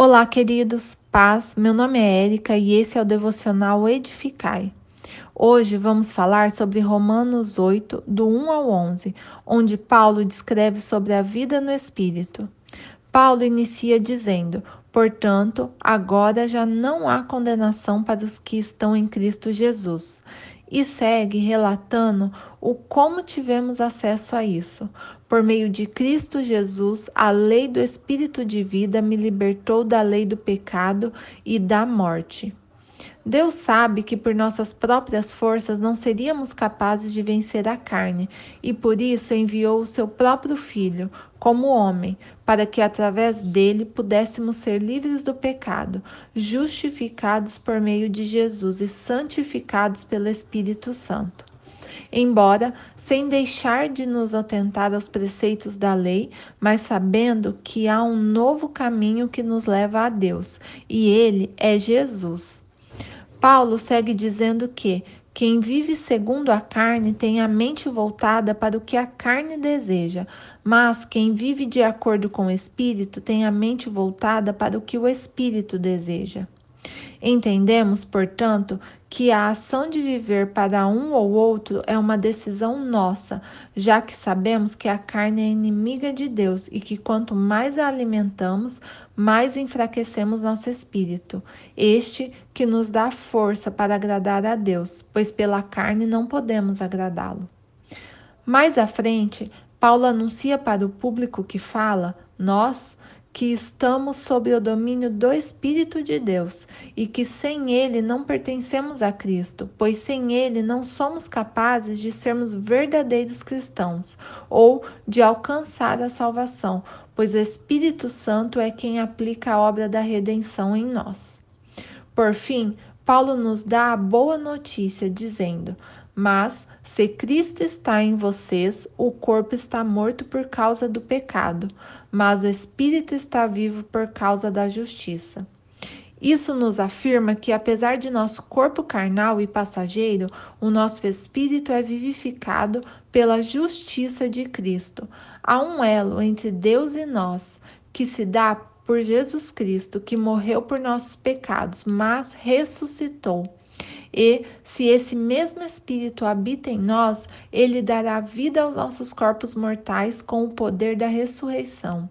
Olá, queridos, paz. Meu nome é Érica e esse é o devocional Edificai. Hoje vamos falar sobre Romanos 8, do 1 ao 11, onde Paulo descreve sobre a vida no Espírito. Paulo inicia dizendo: Portanto, agora já não há condenação para os que estão em Cristo Jesus e segue relatando o como tivemos acesso a isso. Por meio de Cristo Jesus, a lei do Espírito de vida me libertou da lei do pecado e da morte. Deus sabe que por nossas próprias forças não seríamos capazes de vencer a carne, e por isso enviou o seu próprio Filho, como homem, para que através dele pudéssemos ser livres do pecado, justificados por meio de Jesus e santificados pelo Espírito Santo embora sem deixar de nos atentar aos preceitos da lei, mas sabendo que há um novo caminho que nos leva a Deus, e ele é Jesus. Paulo segue dizendo que quem vive segundo a carne tem a mente voltada para o que a carne deseja, mas quem vive de acordo com o espírito tem a mente voltada para o que o espírito deseja. Entendemos, portanto, que a ação de viver para um ou outro é uma decisão nossa, já que sabemos que a carne é inimiga de Deus e que quanto mais a alimentamos, mais enfraquecemos nosso espírito, este que nos dá força para agradar a Deus, pois pela carne não podemos agradá-lo. Mais à frente, Paulo anuncia para o público que fala: nós que estamos sob o domínio do Espírito de Deus e que sem ele não pertencemos a Cristo, pois sem ele não somos capazes de sermos verdadeiros cristãos ou de alcançar a salvação, pois o Espírito Santo é quem aplica a obra da redenção em nós. Por fim, Paulo nos dá a boa notícia dizendo: Mas se Cristo está em vocês, o corpo está morto por causa do pecado, mas o espírito está vivo por causa da justiça. Isso nos afirma que, apesar de nosso corpo carnal e passageiro, o nosso espírito é vivificado pela justiça de Cristo. Há um elo entre Deus e nós que se dá por Jesus Cristo, que morreu por nossos pecados, mas ressuscitou. E, se esse mesmo Espírito habita em nós, ele dará vida aos nossos corpos mortais com o poder da ressurreição.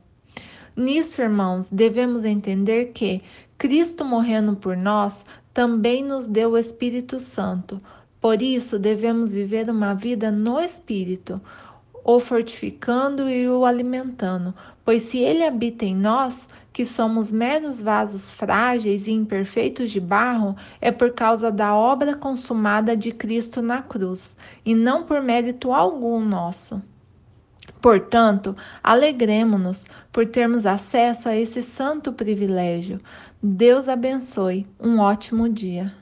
Nisso, irmãos, devemos entender que Cristo morrendo por nós também nos deu o Espírito Santo. Por isso, devemos viver uma vida no Espírito o fortificando e o alimentando, pois se ele habita em nós, que somos meros vasos frágeis e imperfeitos de barro, é por causa da obra consumada de Cristo na cruz, e não por mérito algum nosso. Portanto, alegremos-nos por termos acesso a esse santo privilégio. Deus abençoe. Um ótimo dia.